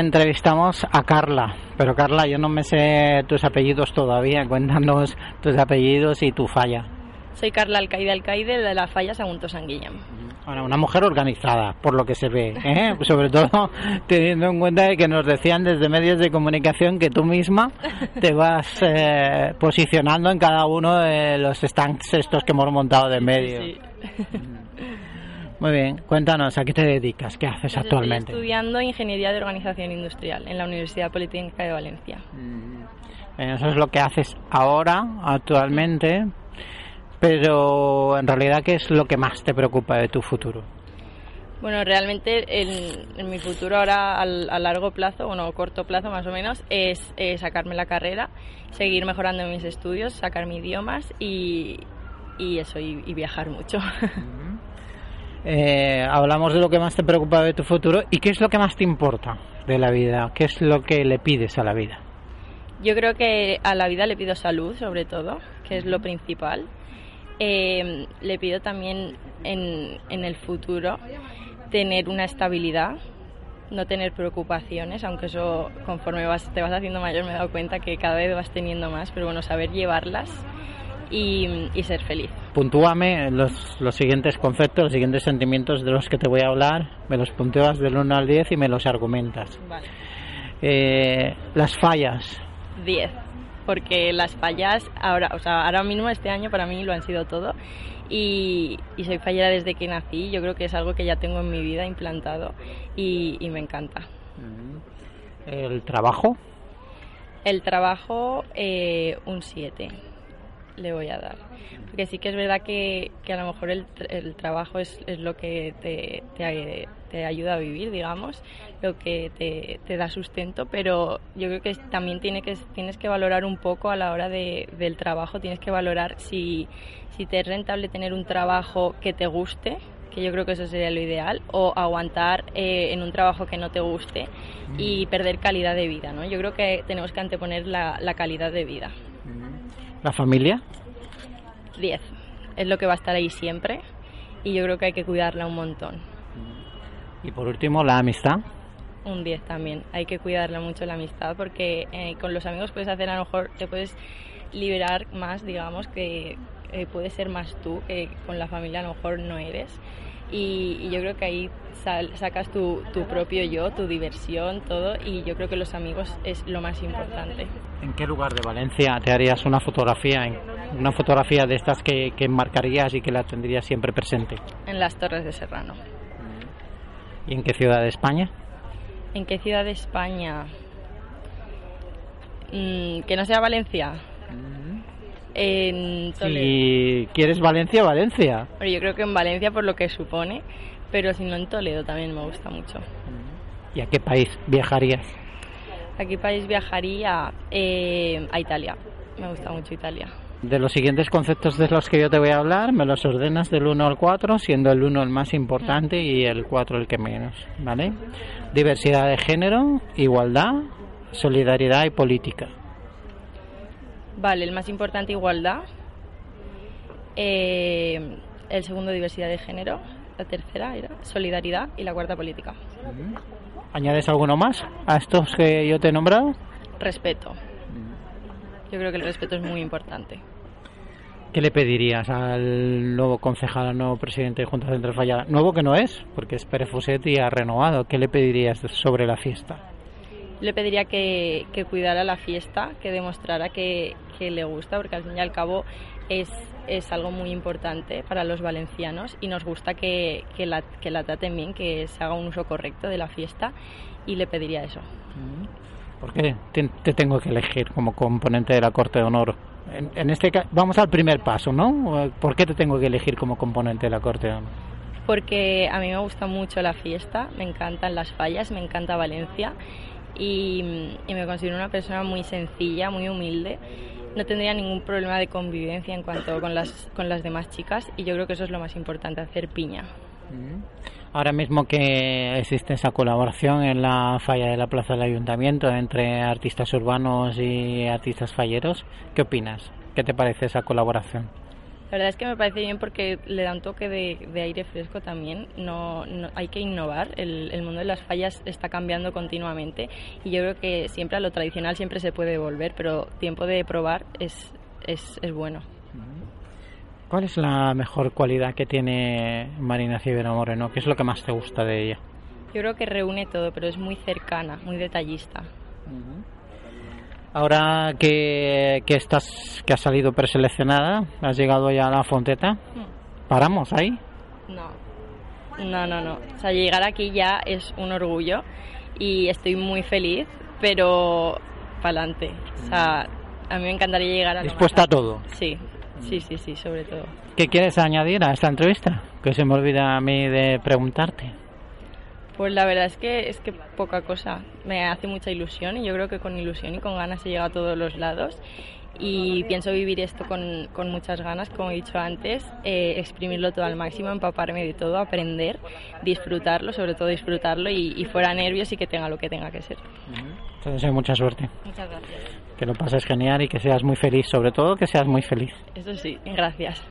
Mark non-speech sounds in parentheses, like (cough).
entrevistamos a Carla, pero Carla, yo no me sé tus apellidos todavía. Cuéntanos tus apellidos y tu falla. Soy Carla Alcaide Alcaide de la falla Sagunto Sanguillán. Bueno, una mujer organizada, por lo que se ve, ¿eh? (laughs) sobre todo teniendo en cuenta que nos decían desde medios de comunicación que tú misma te vas eh, posicionando en cada uno de los stands estos que hemos montado de medio. Sí. Muy bien, cuéntanos, ¿a qué te dedicas? ¿Qué haces actualmente? Estoy estudiando Ingeniería de Organización Industrial en la Universidad Politécnica de Valencia. Bien, Eso es lo que haces ahora, actualmente, pero en realidad, ¿qué es lo que más te preocupa de tu futuro? Bueno, realmente en, en mi futuro ahora al- a, largo plazo, bueno, corto plazo más o menos, es eh, sacarme la carrera, seguir mejorando mis estudios, sacar mis idiomas y, y eso, y, y viajar mucho. Eh, hablamos de lo que más te preocupa de tu futuro y qué es lo que más te importa de la vida, qué es lo que le pides a la vida. Yo creo que a la vida le pido salud, sobre todo, que es lo principal. Eh, le pido también en, en el futuro tener una estabilidad, no tener preocupaciones, aunque eso conforme vas, te vas haciendo mayor me he dado cuenta que cada vez vas teniendo más, pero bueno, saber llevarlas y, y ser feliz. Puntúame los, los siguientes conceptos, los siguientes sentimientos de los que te voy a hablar, me los puntúas del 1 al 10 y me los argumentas. Vale. Eh, las fallas, 10 porque las fallas ahora o sea ahora mismo este año para mí lo han sido todo. Y, y soy fallera desde que nací. Yo creo que es algo que ya tengo en mi vida implantado y, y me encanta. El trabajo, el trabajo eh, un 7 le voy a dar porque sí que es verdad que, que a lo mejor el, el trabajo es, es lo que te, te, te ayuda a vivir digamos lo que te, te da sustento pero yo creo que también tiene que, tienes que valorar un poco a la hora de, del trabajo tienes que valorar si, si te es rentable tener un trabajo que te guste que yo creo que eso sería lo ideal, o aguantar eh, en un trabajo que no te guste y perder calidad de vida, ¿no? Yo creo que tenemos que anteponer la, la calidad de vida. La familia, 10. Es lo que va a estar ahí siempre y yo creo que hay que cuidarla un montón. y por último la amistad. Un 10 también. Hay que cuidarla mucho la amistad porque eh, con los amigos puedes hacer a lo mejor, te puedes liberar más, digamos, que eh, puedes ser más tú, que con la familia a lo mejor no eres. Y, y yo creo que ahí sal- sacas tu, tu propio yo, tu diversión, todo, y yo creo que los amigos es lo más importante. ¿En qué lugar de Valencia te harías una fotografía? Una fotografía de estas que, que marcarías y que la tendrías siempre presente. En las Torres de Serrano. ¿Y en qué ciudad de España? ¿En qué ciudad de España? Mm, que no sea Valencia. En Toledo. Si quieres Valencia, Valencia. Pero yo creo que en Valencia por lo que supone, pero si no en Toledo también me gusta mucho. ¿Y a qué país viajarías? ¿A qué país viajaría? Eh, a Italia. Me gusta mucho Italia. De los siguientes conceptos de los que yo te voy a hablar, me los ordenas del 1 al 4, siendo el 1 el más importante y el 4 el que menos, ¿vale? Diversidad de género, igualdad, solidaridad y política. Vale, el más importante igualdad. Eh, el segundo diversidad de género. La tercera era solidaridad y la cuarta política. ¿Añades alguno más a estos que yo te he nombrado? Respeto. Yo creo que el respeto es muy importante. ¿Qué le pedirías al nuevo concejal, al nuevo presidente de Junta Central Fallada? Nuevo que no es, porque es Pérez Fuset y ha renovado. ¿Qué le pedirías sobre la fiesta? Le pediría que, que cuidara la fiesta, que demostrara que, que le gusta, porque al fin y al cabo es, es algo muy importante para los valencianos y nos gusta que, que, la, que la traten bien, que se haga un uso correcto de la fiesta y le pediría eso. ¿Por qué te, te tengo que elegir como componente de la Corte de Honor? En, en este ca- vamos al primer paso, ¿no? ¿Por qué te tengo que elegir como componente de la Corte de Honor? Porque a mí me gusta mucho la fiesta, me encantan las fallas, me encanta Valencia y, me considero una persona muy sencilla, muy humilde. No tendría ningún problema de convivencia en cuanto con las, con las demás chicas y yo creo que eso es lo más importante, hacer piña. Ahora mismo que existe esa colaboración en la falla de la Plaza del Ayuntamiento entre artistas urbanos y artistas falleros, ¿qué opinas? ¿Qué te parece esa colaboración? La verdad es que me parece bien porque le da un toque de, aire fresco también. No, hay que innovar. El, mundo de las fallas está cambiando continuamente y yo creo que siempre a lo tradicional siempre se puede volver, pero tiempo de probar es, es, es bueno. ¿Cuál es la mejor cualidad que tiene Marina Cibera Moreno? ¿Qué es lo que más te gusta de ella? Yo creo que reúne todo, pero es muy cercana, muy detallista. Ahora que, que, estás, que has salido preseleccionada, has llegado ya a la Fonteta, mm. ¿paramos ahí? No, no, no, no. O sea, llegar aquí ya es un orgullo y estoy muy feliz, pero para adelante. O sea, a mí me encantaría llegar a... ¿Dispuesta a todo? Sí, sí, sí, sí, sobre todo. ¿Qué quieres añadir a esta entrevista? Que se me olvida a mí de preguntarte. Pues la verdad es que es que poca cosa. Me hace mucha ilusión y yo creo que con ilusión y con ganas se llega a todos los lados. Y pienso vivir esto con, con muchas ganas, como he dicho antes, eh, exprimirlo todo al máximo, empaparme de todo, aprender, disfrutarlo, sobre todo disfrutarlo y, fuera nervios y que tenga lo que tenga que ser. Te deseo mucha suerte. Muchas gracias. Que lo pases genial y que seas muy feliz, sobre todo que seas muy feliz. Eso sí, gracias.